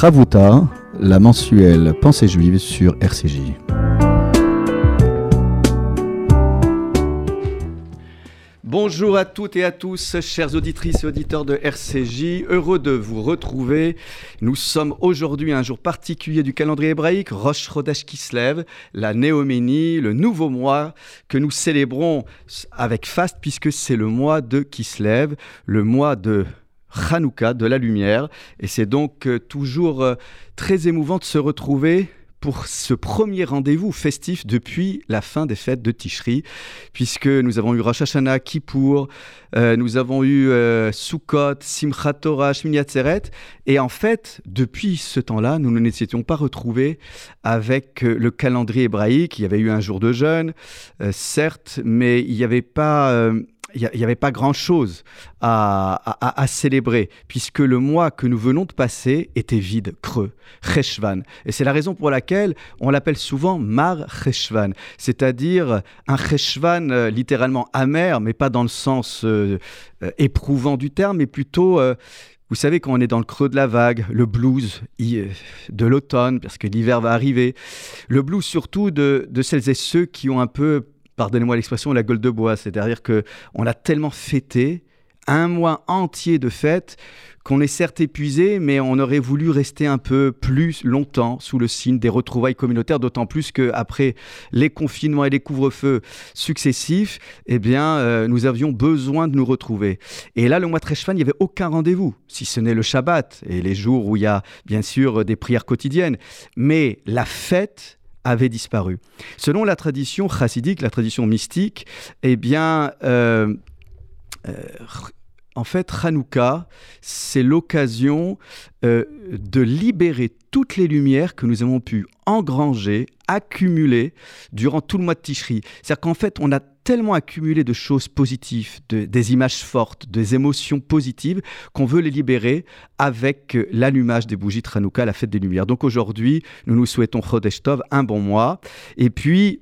Ravuta, la mensuelle Pensée juive sur RCJ. Bonjour à toutes et à tous, chères auditrices et auditeurs de RCJ. Heureux de vous retrouver. Nous sommes aujourd'hui un jour particulier du calendrier hébraïque, Rosh Chodesh Kislev, la Néoménie, le nouveau mois que nous célébrons avec faste puisque c'est le mois de Kislev, le mois de Hanouka, de la lumière. Et c'est donc euh, toujours euh, très émouvant de se retrouver pour ce premier rendez-vous festif depuis la fin des fêtes de Tishri, puisque nous avons eu Rosh Hashanah, Kippour, euh, nous avons eu euh, Sukkot, Simchat Torah, Shmini Atzeret, et en fait, depuis ce temps-là, nous ne nous étions pas retrouvés avec le calendrier hébraïque. Il y avait eu un jour de jeûne, certes, mais il n'y avait pas il n'y avait pas grand-chose à, célébrer, puisque le mois que nous venons de passer était vide, creux, Cheshvan. Et c'est la raison pour laquelle on l'appelle souvent Mar Cheshvan, c'est-à-dire un Cheshvan euh, littéralement amer, mais pas dans le sens euh, euh, éprouvant du terme, mais plutôt... vous savez, quand on est dans le creux de la vague, le blues de l'automne, parce que l'hiver va arriver, le blues surtout de, de, celles et ceux qui ont un peu pardonnez-moi l'expression, la gueule de bois. C'est-à-dire qu'on a tellement fêté, un mois entier de fêtes, qu'on est certes épuisé, mais on aurait voulu rester un peu plus longtemps sous le signe des retrouvailles communautaires, d'autant plus qu'après les confinements et les couvre-feux successifs, eh bien, euh, nous avions besoin de nous retrouver. Et là, le mois de il n'y avait aucun rendez-vous, si ce n'est le Shabbat et les jours où il y a bien sûr des prières quotidiennes. Mais la fête, avait disparu. Selon la tradition chassidique, la tradition mystique, eh bien, euh, euh, en fait, Hanouka, c'est l'occasion euh, de libérer toutes les lumières que nous avons pu engranger, accumuler durant tout le mois de Tishri. C'est-à-dire qu'en fait, on a tellement accumulé de choses positives, de, des images fortes, des émotions positives, qu'on veut les libérer avec euh, l'allumage des bougies de la fête des Lumières. Donc aujourd'hui, nous nous souhaitons Chodesh Tov, un bon mois. Et puis,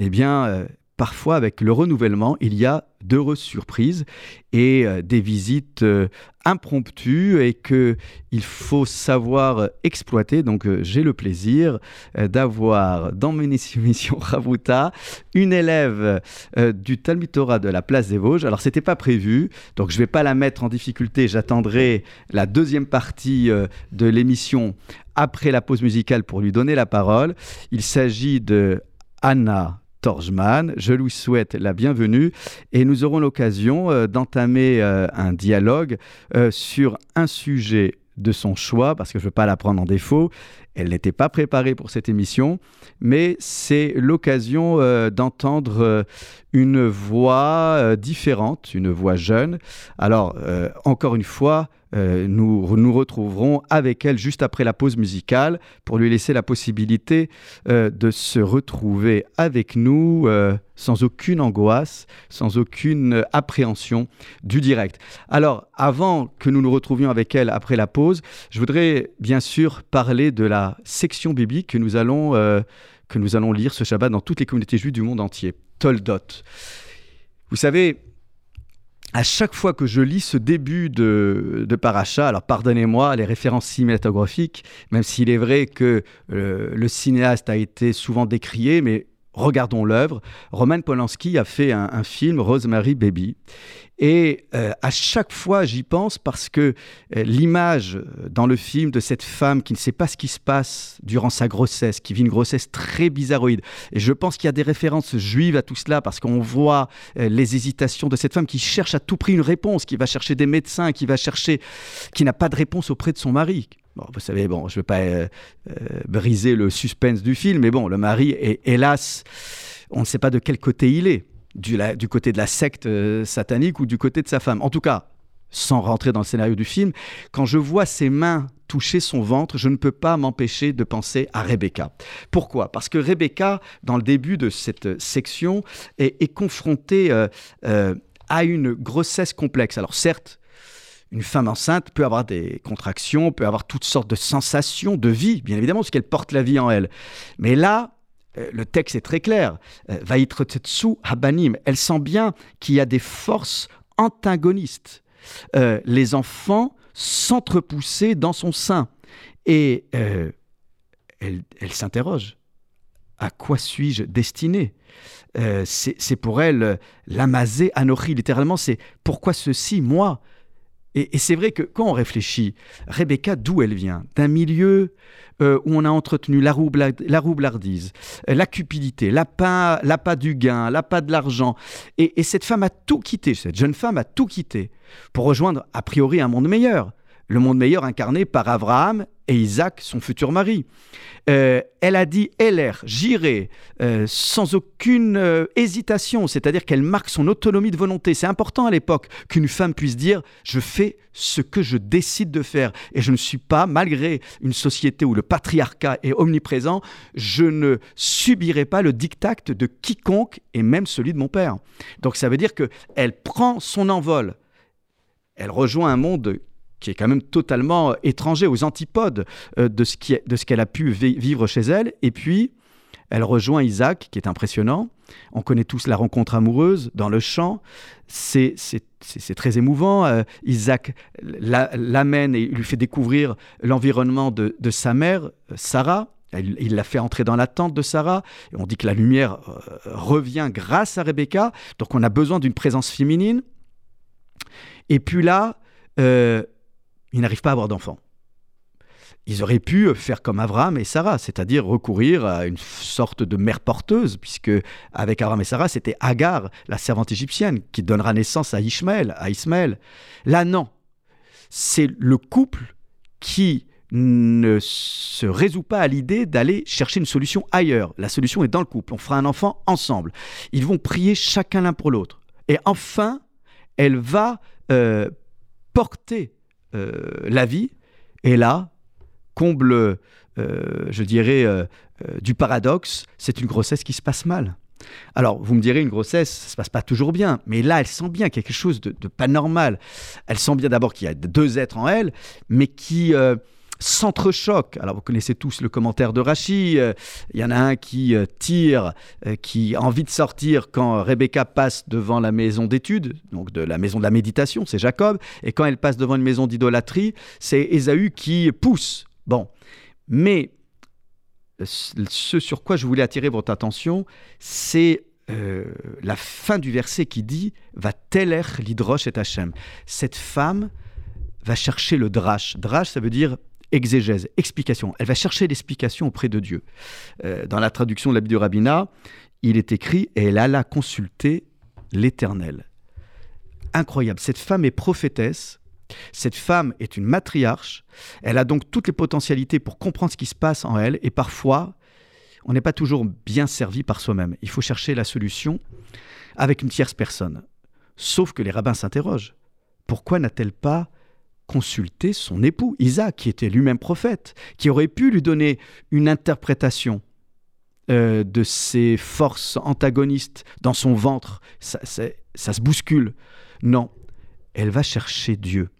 eh bien, euh, parfois avec le renouvellement, il y a d'heureuses surprises et euh, des visites euh, impromptues et que il faut savoir exploiter. Donc euh, j'ai le plaisir d'avoir dans mon émission Ravuta une élève du Talmud Torah de la place des Vosges. Alors c'était pas prévu, donc je vais pas la mettre en difficulté. J'attendrai la deuxième partie de l'émission après la pause musicale pour lui donner la parole. Il s'agit de Anna Torjman. Je lui souhaite la bienvenue et nous aurons l'occasion euh, d'entamer euh, un dialogue euh, sur un sujet de son choix, parce que je ne veux pas la prendre en défaut. Elle n'était pas préparée pour cette émission, mais c'est l'occasion d'entendre une voix différente, une voix jeune. Alors, encore une fois, euh, nous nous retrouverons avec elle juste après la pause musicale pour lui laisser la possibilité euh, de se retrouver avec nous euh, sans aucune angoisse, sans aucune appréhension du direct. Alors, avant que nous nous retrouvions avec elle après la pause, je voudrais bien sûr parler de la section biblique que nous allons, que nous allons lire ce Shabbat dans toutes les communautés juives du monde entier, Toldot. Vous savez, à chaque fois que je lis ce début de, de Paracha, alors pardonnez-moi les références cinématographiques, même s'il est vrai que euh, le cinéaste a été souvent décrié, mais regardons l'œuvre. Roman Polanski a fait un, film, Rosemary Baby. Et euh, à chaque fois, j'y pense parce que euh, l'image euh, dans le film de cette femme qui ne sait pas ce qui se passe durant sa grossesse, qui vit une grossesse très bizarroïde, et je pense qu'il y a des références juives à tout cela parce qu'on voit les hésitations de cette femme qui cherche à tout prix une réponse, qui va chercher des médecins, qui va chercher, qui n'a pas de réponse auprès de son mari. Vous savez, bon, je ne veux pas briser le suspense du film, mais bon, le mari est hélas, on ne sait pas de quel côté il est du, côté de la secte euh, satanique ou du côté de sa femme. En tout cas, sans rentrer dans le scénario du film, quand je vois ses mains toucher son ventre, je ne peux pas m'empêcher de penser à Rebecca. Pourquoi? Parce que Rebecca, dans le début de cette section, est, confrontée euh, euh, à une grossesse complexe. Alors certes, une femme enceinte peut avoir des contractions, peut avoir toutes sortes de sensations de vie, bien évidemment, parce qu'elle porte la vie en elle. Mais là, euh, le texte est très clair. Euh, Vaitretetsu Habanim. Elle sent bien qu'il y a des forces antagonistes. Euh, les enfants s'entrepoussaient dans son sein. Et euh, elle, s'interroge. À quoi suis-je destiné? Euh, C'est pour elle l'amazé Anochi, littéralement, c'est pourquoi ceci, moi? Et, c'est vrai que quand on réfléchit, Rebecca, d'où elle vient? D'un milieu euh, où on a entretenu la, roublardise, la cupidité, l'appât la du gain, l'appât de l'argent. Et cette femme a tout quitté, cette jeune femme a tout quitté pour rejoindre a priori un monde meilleur. Le monde meilleur incarné par Abraham et Isaac, son futur mari. Euh, elle a dit Heller, j'irai, euh, sans aucune euh, hésitation, c'est-à-dire qu'elle marque son autonomie de volonté. C'est important à l'époque qu'une femme puisse dire Je fais ce que je décide de faire. Et je ne suis pas, malgré une société où le patriarcat est omniprésent, je ne subirai pas le diktat de quiconque, et même celui de mon père. Donc ça veut dire qu'elle prend son envol. Elle rejoint un monde qui est quand même totalement étranger aux antipodes euh, de ce qu'elle a pu vivre chez elle. Et puis, elle rejoint Isaac, qui est impressionnant. On connaît tous la rencontre amoureuse dans le champ. C'est très émouvant. Euh, Isaac l'amène et lui fait découvrir l'environnement de, sa mère, Sarah. Il l'a fait entrer dans la tente de Sarah. Et on dit que la lumière euh, revient grâce à Rebecca. Donc on a besoin d'une présence féminine. Et puis là, ils n'arrivent pas à avoir d'enfants. Ils auraient pu faire comme Abraham et Sarah, c'est-à-dire recourir à une sorte de mère porteuse, puisque avec Abraham et Sarah, c'était Agar, la servante égyptienne, qui donnera naissance à Ishmaël, à Ismaël. Là, non. C'est le couple qui ne se résout pas à l'idée d'aller chercher une solution ailleurs. La solution est dans le couple. On fera un enfant ensemble. Ils vont prier chacun l'un pour l'autre. Et enfin, elle va euh, porter la vie. Et là, comble, euh, je dirais, euh, du paradoxe, c'est une grossesse qui se passe mal. Alors, vous me direz, une grossesse, ça se passe pas toujours bien, mais là, elle sent bien quelque chose de, pas normal. Elle sent bien d'abord qu'il y a deux êtres en elle, mais qui s'entrechoquent. Alors vous connaissez tous le commentaire de Rachi. Euh, il y en a un qui euh, tire, euh, qui a envie de sortir quand Rebecca passe devant la maison d'études, donc de la maison de la méditation, c'est Jacob. Et quand elle passe devant une maison d'idolâtrie, c'est Ésaü qui pousse. Bon, mais ce sur quoi je voulais attirer votre attention, c'est la fin du verset qui dit Va teler l'hydroche et Hachem. Cette femme va chercher le drache. Drache, ça veut dire exégèse, explication. Elle va chercher l'explication auprès de Dieu. Euh, dans la traduction de la Bible du rabbinat, il est écrit Et elle alla consulter l'Éternel. Incroyable. Cette femme est prophétesse. Cette femme est une matriarche. Elle a donc toutes les potentialités pour comprendre ce qui se passe en elle. Et parfois, on n'est pas toujours bien servi par soi-même. Il faut chercher la solution avec une tierce personne. Sauf que les rabbins s'interrogent. Pourquoi n'a-t-elle pas consulter son époux, Isaac, qui était lui-même prophète, qui aurait pu lui donner une interprétation euh, de ses forces antagonistes dans son ventre. Ça, ça se bouscule. Non, elle va chercher Dieu.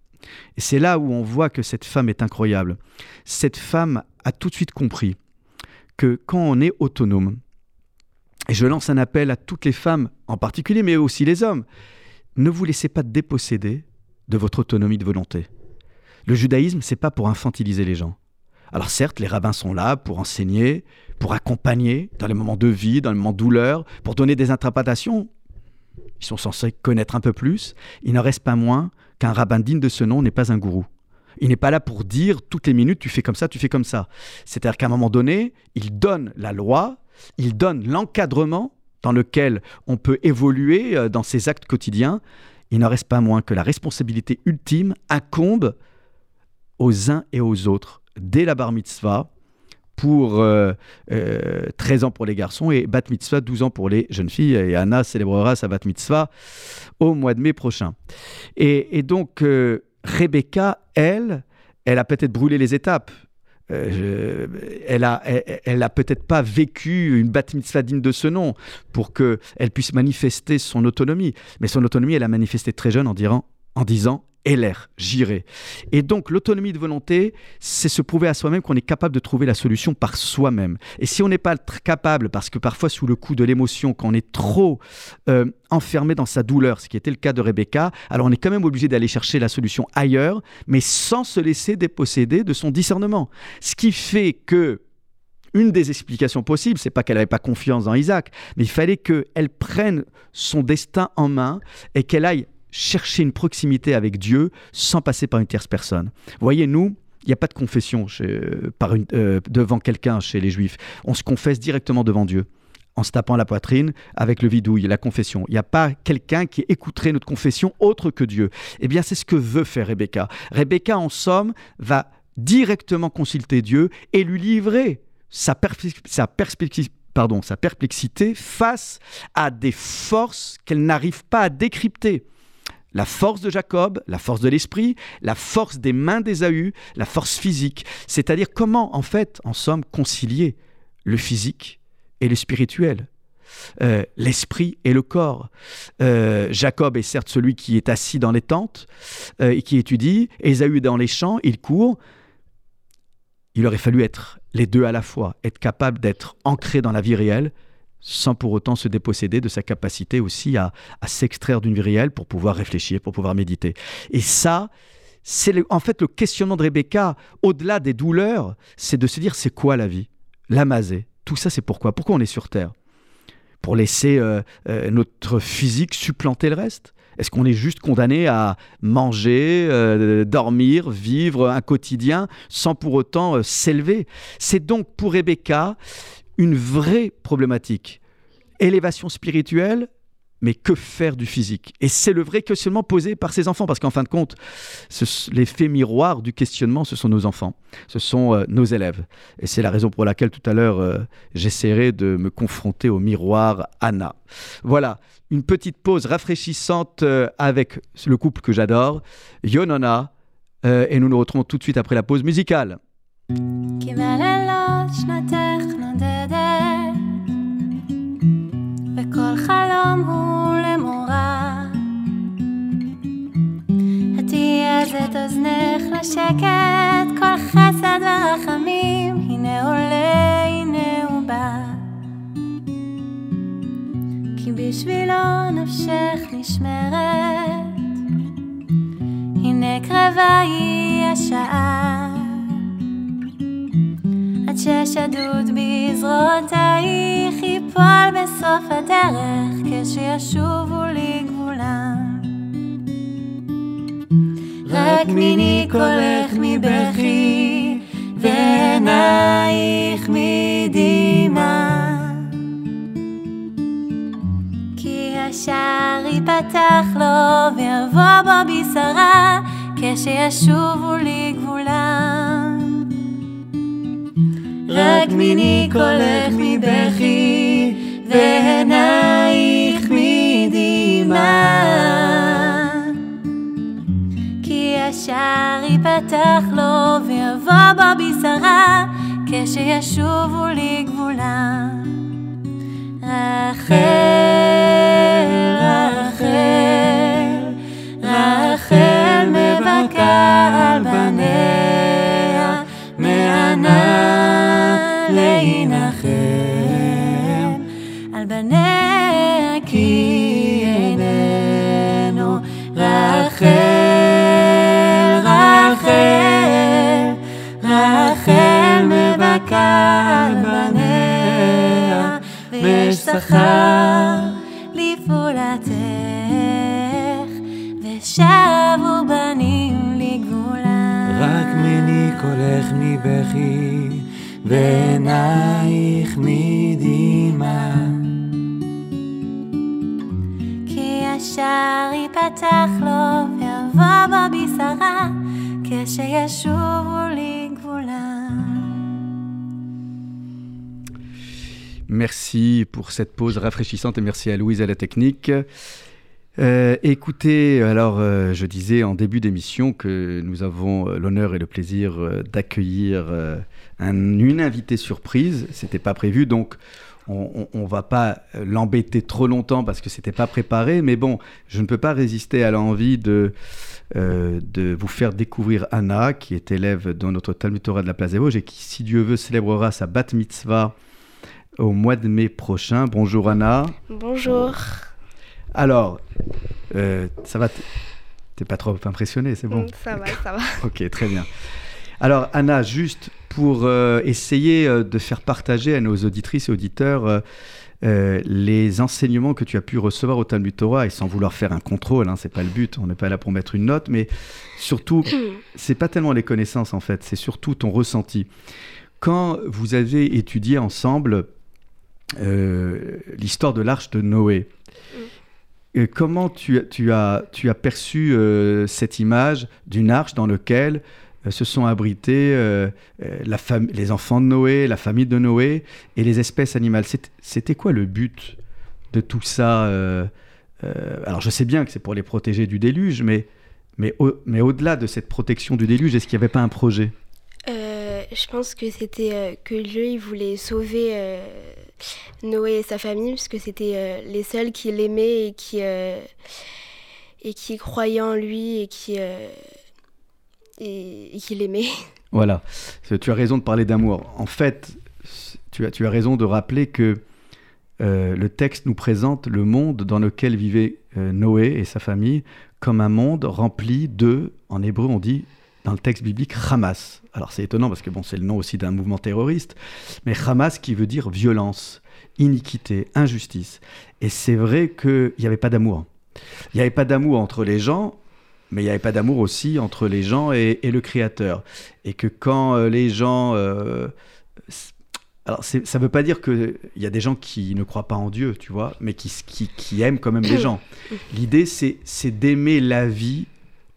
Et c'est là où on voit que cette femme est incroyable. Cette femme a tout de suite compris que quand on est autonome, et je lance un appel à toutes les femmes en particulier, mais aussi les hommes, ne vous laissez pas déposséder de votre autonomie de volonté. Le judaïsme, c'est pas pour infantiliser les gens. Alors certes, les rabbins sont là pour enseigner, pour accompagner dans les moments de vie, dans les moments de douleur, pour donner des interprétations. Ils sont censés connaître un peu plus. Il n'en reste pas moins qu'un rabbin digne de ce nom n'est pas un gourou. Il n'est pas là pour dire toutes les minutes tu fais comme ça, tu fais comme ça. C'est-à-dire qu'à un moment donné, il donne la loi, il donne l'encadrement dans lequel on peut évoluer euh, dans ses actes quotidiens. Il n'en reste pas moins que la responsabilité ultime incombe aux uns et aux autres dès la bar mitzvah pour 13 euh, euh, ans pour les garçons et bat mitzvah 12 ans pour les jeunes filles. Et Anna célébrera sa bat mitzvah au mois de mai prochain. Et, donc, euh, Rebecca, elle, elle a peut-être brûlé les étapes. elle a, elle, a peut-être pas vécu une bat mitzvah digne de ce nom pour qu'elle puisse manifester son autonomie. Mais son autonomie, elle a manifesté très jeune en, disant, en disant l'air, j'irai. Et donc l'autonomie de volonté, c'est se prouver à soi-même qu'on est capable de trouver la solution par soi-même. Et si on n'est pas capable, parce que parfois sous le coup de l'émotion, quand on est trop euh, enfermé dans sa douleur, ce qui était le cas de Rebecca, alors on est quand même obligé d'aller chercher la solution ailleurs, mais sans se laisser déposséder de son discernement. Ce qui fait que une des explications possibles, c'est pas qu'elle n'avait pas confiance dans Isaac, mais il fallait qu'elle prenne son destin en main et qu'elle aille chercher une proximité avec Dieu sans passer par une tierce personne. voyez, nous, il n'y a pas de confession par euh, devant quelqu'un chez les Juifs. On se confesse directement devant Dieu en se tapant la poitrine avec le vidouille, la confession. Il n'y a pas quelqu'un qui écouterait notre confession autre que Dieu. Eh bien, c'est ce que veut faire Rebecca. Rebecca, en somme, va directement consulter Dieu et lui livrer sa, sa pardon, sa perplexité face à des forces qu'elle n'arrive pas à décrypter la force de Jacob, la force de l'esprit, la force des mains d'Ésaü, la force physique. C'est-à-dire comment, en fait, en somme, concilier le physique et le spirituel. Euh, l'esprit et le corps. Euh, Jacob est certes celui qui est assis dans les tentes euh, et qui étudie, Ésaü dans les champs, il court. Il aurait fallu être les deux à la fois, être capable d'être ancré dans la vie réelle sans pour autant se déposséder de sa capacité aussi à, s'extraire d'une vie réelle pour pouvoir réfléchir, pour pouvoir méditer. Et ça, c'est en fait le questionnement de Rebecca, au-delà des douleurs, c'est de se dire c'est quoi la vie? L'amazé. Tout ça, c'est pourquoi? Pourquoi on est sur Terre? Pour laisser euh, euh, notre physique supplanter le reste? Est-ce qu'on est juste condamné à manger, euh, dormir, vivre un quotidien sans pour autant s'élever? C'est donc pour Rebecca une vraie problématique. Élévation spirituelle, mais que faire du physique? Et c'est le vrai questionnement posé par ces enfants, parce qu'en fin de compte, l'effet miroir du questionnement, ce sont nos enfants, ce sont euh, nos élèves. Et c'est la raison pour laquelle tout à l'heure, euh, j'essaierai de me confronter au miroir Anna. Voilà, une petite pause rafraîchissante euh, avec le couple que j'adore, Yonona, et nous nous retrouvons tout de suite après la pause musicale. אוזנך לשקט, כל חסד ורחמים, הנה עולה, הנה הוא בא. כי בשבילו נפשך נשמרת, הנה קרבה היא השעה. עד ששדוד בזרועותייך ייפול בסוף הדרך כשישובו לגבולם. רק מיני קולך מבכי ועינייך מדמעה. כי השער ייפתח לו ויבוא בו בשרה כשישובו לגבולם. רק מיני קולך מבכי כשישובו לי גבולם. אחרי כן. על בניה ויש שכר לפעולתך ושבו בנים לגבולה רק מני קולך מבכי ועינייך מדמעה. כי השער ייפתח לו ויבוא בו בשרה כשישובו לגבולה. Merci pour cette pause rafraîchissante et merci à Louise à la technique. Euh, écoutez, alors euh, je disais en début d'émission que nous avons euh, l'honneur et le plaisir d'accueillir un, une invitée surprise. C'était pas prévu, donc on, on, va pas l'embêter trop longtemps parce que c'était pas préparé, mais bon, je ne peux pas résister à l'envie de, de vous faire découvrir Anna, qui est élève dans notre Talmud Torah de la Place des Vosges et qui, si Dieu veut, célébrera sa bat mitzvah au mois de mai prochain. Bonjour Anna. Bonjour. Alors, euh, ça va T'es pas trop impressionné, c'est bon Ça va, ça va. ok, très bien. Alors Anna, juste pour euh, essayer euh, de faire partager à nos auditrices et auditeurs les enseignements que tu as pu recevoir au Talmud Torah et sans vouloir faire un contrôle, hein, c'est pas le but, on n'est pas là pour mettre une note, mais surtout, c'est pas tellement les connaissances en fait, c'est surtout ton ressenti. Quand vous avez étudié ensemble l'histoire de l'arche de Noé, comment tu, tu, as, tu as perçu cette image d'une arche dans laquelle euh, se sont abrités euh, euh, la les enfants de Noé, la famille de Noé et les espèces animales? C'était quoi le but de tout ça Alors je sais bien que c'est pour les protéger du déluge, mais, mais, au, mais au-delà de cette protection du déluge, est-ce qu'il n'y avait pas un projet? Je pense que c'était que Dieu il voulait sauver Noé et sa famille, parce que c'était les seuls qui l'aimaient et qui, et qui croyaient en lui et qui et, qu'il aimait. Voilà, tu as raison de parler d'amour. En fait, tu as, tu as raison de rappeler que euh, le texte nous présente le monde dans lequel vivait euh, Noé et sa famille comme un monde rempli de, en hébreu on dit dans le texte biblique, Hamas. Alors c'est étonnant parce que bon, c'est le nom aussi d'un mouvement terroriste, mais Hamas qui veut dire violence, iniquité, injustice. Et c'est vrai qu'il n'y avait pas d'amour. Il n'y avait pas d'amour entre les gens, mais il n'y avait pas d'amour aussi entre les gens et, le créateur. Et que quand euh, les gens... Euh, alors, ça ne veut pas dire qu'il y a des gens qui ne croient pas en Dieu, tu vois, mais qui, qui, qui aiment quand même les gens. L'idée, c'est d'aimer la vie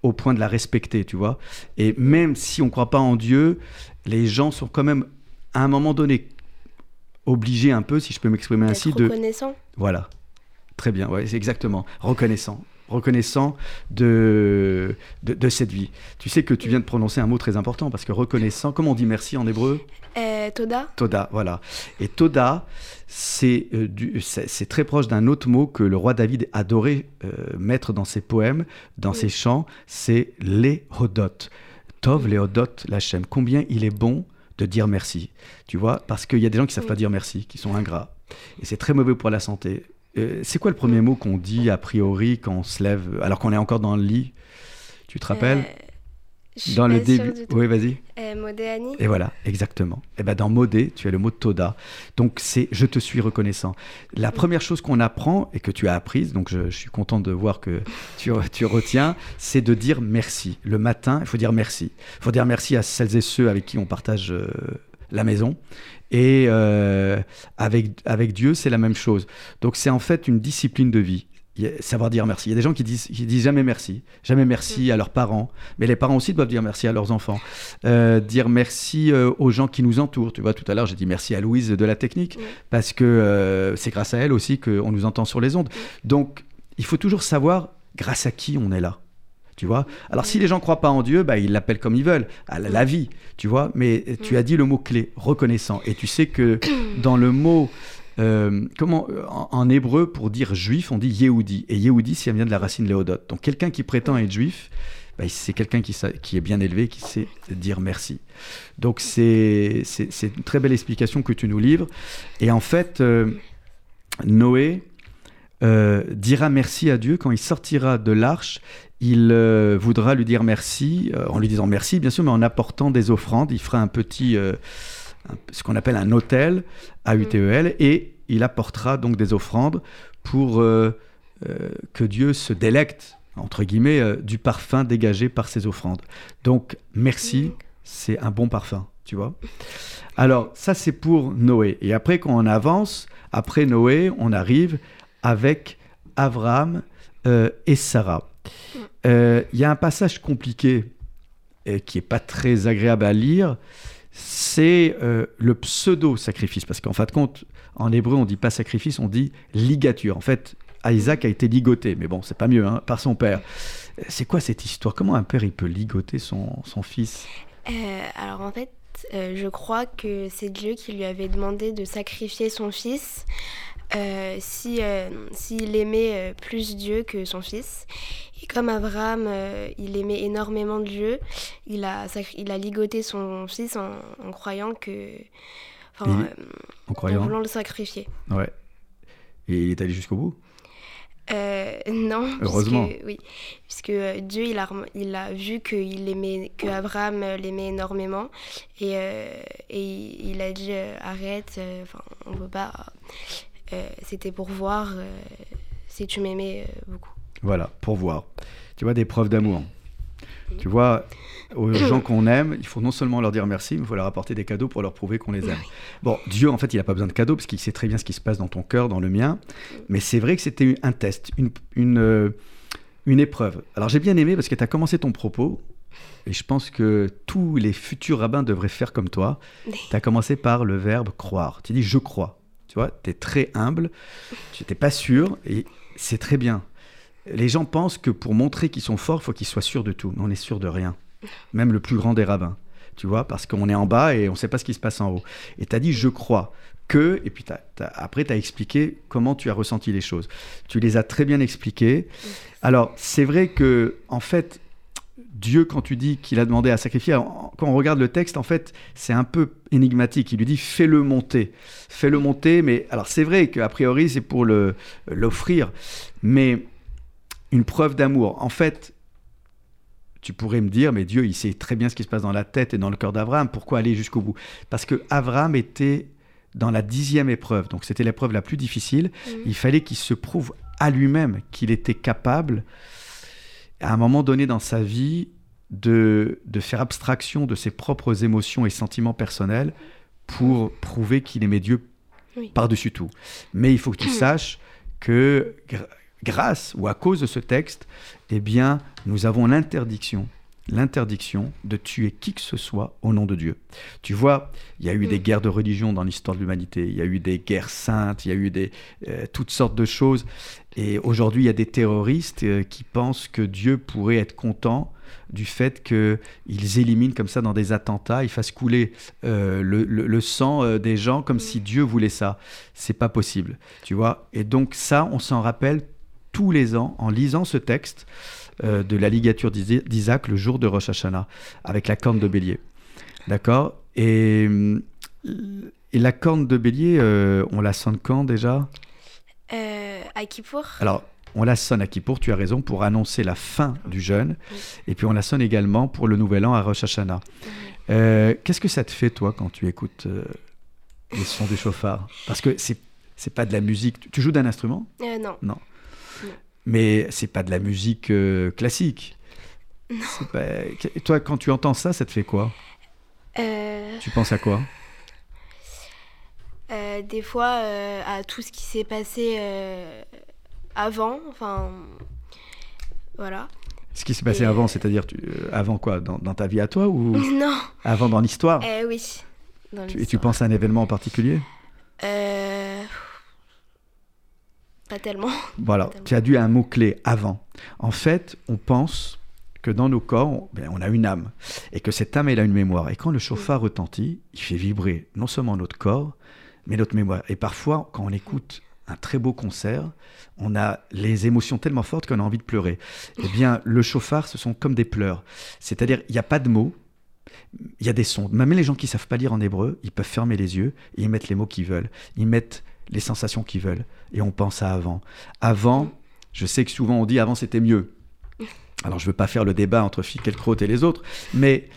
au point de la respecter, tu vois. Et même si on ne croit pas en Dieu, les gens sont quand même, à un moment donné, obligés un peu, si je peux m'exprimer ainsi, de... Reconnaissant. Voilà. Très bien, ouais, c'est exactement. Reconnaissant reconnaissant de, de, cette vie. Tu sais que tu viens de prononcer un mot très important parce que reconnaissant, comment on dit merci en hébreu? Euh, Toda. Toda, voilà. Et Toda, c'est euh, c'est très proche d'un autre mot que le roi David adorait euh, mettre dans ses poèmes, dans ses chants, c'est hodot. Tov lehodot lachem. Combien il est bon de dire merci. Tu vois, parce qu'il y a des gens qui savent pas dire merci, qui sont ingrats. Et c'est très mauvais pour la santé. Euh, c'est quoi le premier mot qu'on dit a priori quand on se lève, alors qu'on est encore dans le lit? Tu te rappelles? Euh, Dans le début. Oui, vas-y. Euh, Modéani. Et voilà, exactement. Et eh ben dans modé, tu as le mot toda. Donc c'est je te suis reconnaissant. La première chose qu'on apprend et que tu as apprise, donc je, suis content de voir que tu, tu retiens, c'est de dire merci. Le matin, il faut dire merci. Il faut dire merci à celles et ceux avec qui on partage la maison. Et euh, avec, avec Dieu, c'est la même chose. Donc c'est en fait une discipline de vie. Savoir dire merci. Il y a des gens qui disent, qui disent jamais merci, jamais merci à leurs parents, mais les parents aussi doivent dire merci à leurs enfants. Euh, dire merci euh, aux gens qui nous entourent. Tu vois, tout à l'heure, j'ai dit merci à Louise de la technique, parce que c'est grâce à elle aussi qu'on nous entend sur les ondes. Donc, il faut toujours savoir grâce à qui on est là tu vois. Alors si les gens croient pas en Dieu, bah, ils l'appellent comme ils veulent, à la, vie, tu vois. Mais tu as dit le mot clé, reconnaissant. Et tu sais que dans le mot, euh, comment, en, hébreu, pour dire juif, on dit Yehudi. Et Yehudi, ça vient de la racine léodot. Donc quelqu'un qui prétend être juif, bah, c'est quelqu'un qui, qui, est bien élevé, qui sait dire merci. Donc c'est une très belle explication que tu nous livres. Et en fait, euh, Noé euh, dira merci à Dieu quand il sortira de l'arche il euh, voudra lui dire merci, euh, en lui disant merci, bien sûr, mais en apportant des offrandes. Il fera un petit, ce qu'on appelle un hôtel à UTEL, mm. et il apportera donc des offrandes pour que Dieu se délecte, entre guillemets, du parfum dégagé par ces offrandes. Donc, merci, mm. c'est un bon parfum, tu vois. Alors, ça, c'est pour Noé. Et après, quand on avance, après Noé, on arrive avec Abraham et Sarah. Il euh, y a un passage compliqué et qui est pas très agréable à lire, c'est euh, le pseudo-sacrifice. Parce qu'en fin de compte, en hébreu, on dit pas sacrifice, on dit ligature. En fait, Isaac a été ligoté, mais bon, c'est pas mieux, hein, par son père. C'est quoi cette histoire? Comment un père il peut ligoter son, son fils? Euh, Alors en fait, euh, je crois que c'est Dieu qui lui avait demandé de sacrifier son fils euh, si, euh, s'il aimait euh, plus Dieu que son fils. Et comme Abraham, il aimait énormément Dieu, il a, il a ligoté son fils en, en croyant que... Enfin, En voulant le sacrifier. Ouais. Et il est allé jusqu'au bout? Euh, non, Heureusement. puisque, oui, puisque Dieu il a, il a vu que il aimait, que Abraham l'aimait énormément et, euh, et il il a dit euh, arrête, enfin on peut pas. Euh, C'était pour voir euh, si tu m'aimais euh, beaucoup. Voilà, pour voir. Tu vois, des preuves d'amour. Tu vois, aux gens qu'on aime, il faut non seulement leur dire merci, mais il faut leur apporter des cadeaux pour leur prouver qu'on les aime. Bon, Dieu, en fait, il n'a pas besoin de cadeaux parce qu'il sait très bien ce qui se passe dans ton cœur, dans le mien. Mais c'est vrai que c'était un test, une, une, une épreuve. Alors j'ai bien aimé parce que tu as commencé ton propos, et je pense que tous les futurs rabbins devraient faire comme toi. Tu as commencé par le verbe croire. Tu dis je crois. Tu vois, tu es très humble, tu n'étais pas sûr, et c'est très bien. Les gens pensent que pour montrer qu'ils sont forts, il faut qu'ils soient sûrs de tout. Mais on est sûr de rien. Même le plus grand des rabbins. Tu vois, parce qu'on est en bas et on ne sait pas ce qui se passe en haut. Et tu as dit je crois que, et puis après tu as expliqué comment tu as ressenti les choses. Tu les as très bien expliquées. Alors, c'est vrai que, en fait, Dieu, quand tu dis qu'il a demandé à sacrifier, quand on regarde le texte, en fait, c'est un peu énigmatique. Il lui dit fais-le monter. Fais-le monter, mais alors c'est vrai qu'a priori, c'est pour le- l'offrir, mais une preuve d'amour. En fait, tu pourrais me dire, mais Dieu, il sait très bien ce qui se passe dans la tête et dans le cœur d'Abraham. Pourquoi aller jusqu'au bout? Parce que Abraham était dans la dixième épreuve, donc c'était l'épreuve la plus difficile. Il fallait qu'il se prouve à lui-même qu'il était capable, à un moment donné dans sa vie, de, de faire abstraction de ses propres émotions et sentiments personnels pour prouver qu'il aimait Dieu Oui. par-dessus tout. Mais il faut que tu saches que gr- grâce ou à cause de ce texte, eh bien, nous avons l'interdiction l'interdiction de tuer qui que ce soit au nom de Dieu. Tu vois, il y a eu des guerres de religion dans l'histoire de l'humanité, il y a eu des guerres saintes, il y a eu des, euh, toutes sortes de choses. Et aujourd'hui, il y a des terroristes euh, qui pensent que Dieu pourrait être content du fait qu'ils éliminent comme ça dans des attentats, ils fassent couler euh, le, sang des gens comme si Dieu voulait ça. C'est pas possible, tu vois. Et donc ça, on s'en rappelle tous les ans en lisant ce texte euh, de la ligature d'Isa- d'Isaac le jour de Rosh Hashanah avec la corne de bélier. D'accord? Et, hum, et la corne de bélier, euh, on la sonne quand déjà? Euh, à Kippour Alors, on la sonne à Kippour, tu as raison, pour annoncer la fin du jeûne. Oui. Et puis on la sonne également pour le nouvel an à Rosh Hashanah. Euh, Qu'est-ce que ça te fait, toi, quand tu écoutes euh, les sons du chauffard Parce que c'est c'est pas de la musique. Tu, tu joues d'un instrument, Euh, Non. Mais c'est pas de la musique euh, classique. C'est pas- Toi, quand tu entends ça, ça te fait quoi? Euh, Tu penses à quoi? Euh, des fois, à tout ce qui s'est passé avant, enfin, voilà. Ce qui s'est passé Et, avant, c'est-à-dire tu- avant quoi? Dans, dans ta vie à toi ou non, avant dans l'histoire? Eh oui. dans Tu- Et tu penses à un événement en particulier? Euh, Pas tellement. Voilà, tu as dû un mot-clé avant. En fait, on pense que dans nos corps, on, ben, on a une âme. Et que cette âme, elle a une mémoire. Et quand le chauffard retentit, il fait vibrer non seulement notre corps, mais notre mémoire. Et parfois, quand on écoute un très beau concert, on a les émotions tellement fortes qu'on a envie de pleurer. Eh bien, le chauffard, ce sont comme des pleurs. C'est-à-dire, il n'y a pas de mots, il y a des sons. Même les gens qui savent pas lire en hébreu, ils peuvent fermer les yeux et ils mettent les mots qu'ils veulent. Ils mettent les sensations qu'ils veulent. Et on pense à avant. Avant, je sais que souvent on dit avant c'était mieux. Alors je veux pas faire le débat entre Finkielkraut et les autres, mais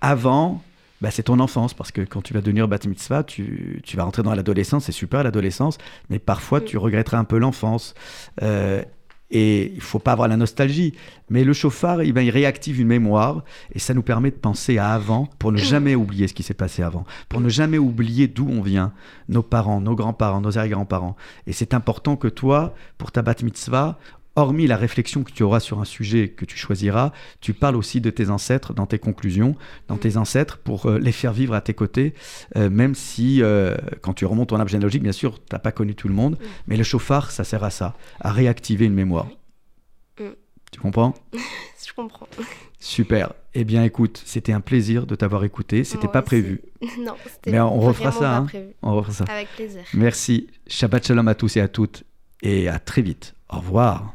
avant, bah, c'est ton enfance, parce que quand tu vas devenir bat mitzvah, tu, tu vas rentrer dans l'adolescence, c'est super l'adolescence, mais parfois tu regretteras un peu l'enfance. Euh, et il faut pas avoir la nostalgie. Mais le chauffard, eh ben, il réactive une mémoire et ça nous permet de penser à avant pour ne jamais oublier ce qui s'est passé avant, pour ne jamais oublier d'où on vient, nos parents, nos grands-parents, nos arrière-grands-parents. Et c'est important que toi, pour ta bat mitzvah, hormis la réflexion que tu auras sur un sujet que tu choisiras, tu parles aussi de tes ancêtres dans tes conclusions, dans tes ancêtres, pour euh, les faire vivre à tes côtés, euh, même si, euh, quand tu remontes ton arbre généalogique, bien sûr, tu n'as pas connu tout le monde, mais le chauffard, ça sert à ça, à réactiver une mémoire. Mm. Tu comprends? Je comprends. Super. Eh bien, écoute, c'était un plaisir de t'avoir écouté. C'était Moi pas aussi. prévu. non, c'était Mais on refera ça. pas hein. On refera ça. Avec plaisir. Merci. Shabbat shalom à tous et à toutes. Et à très vite. Au revoir.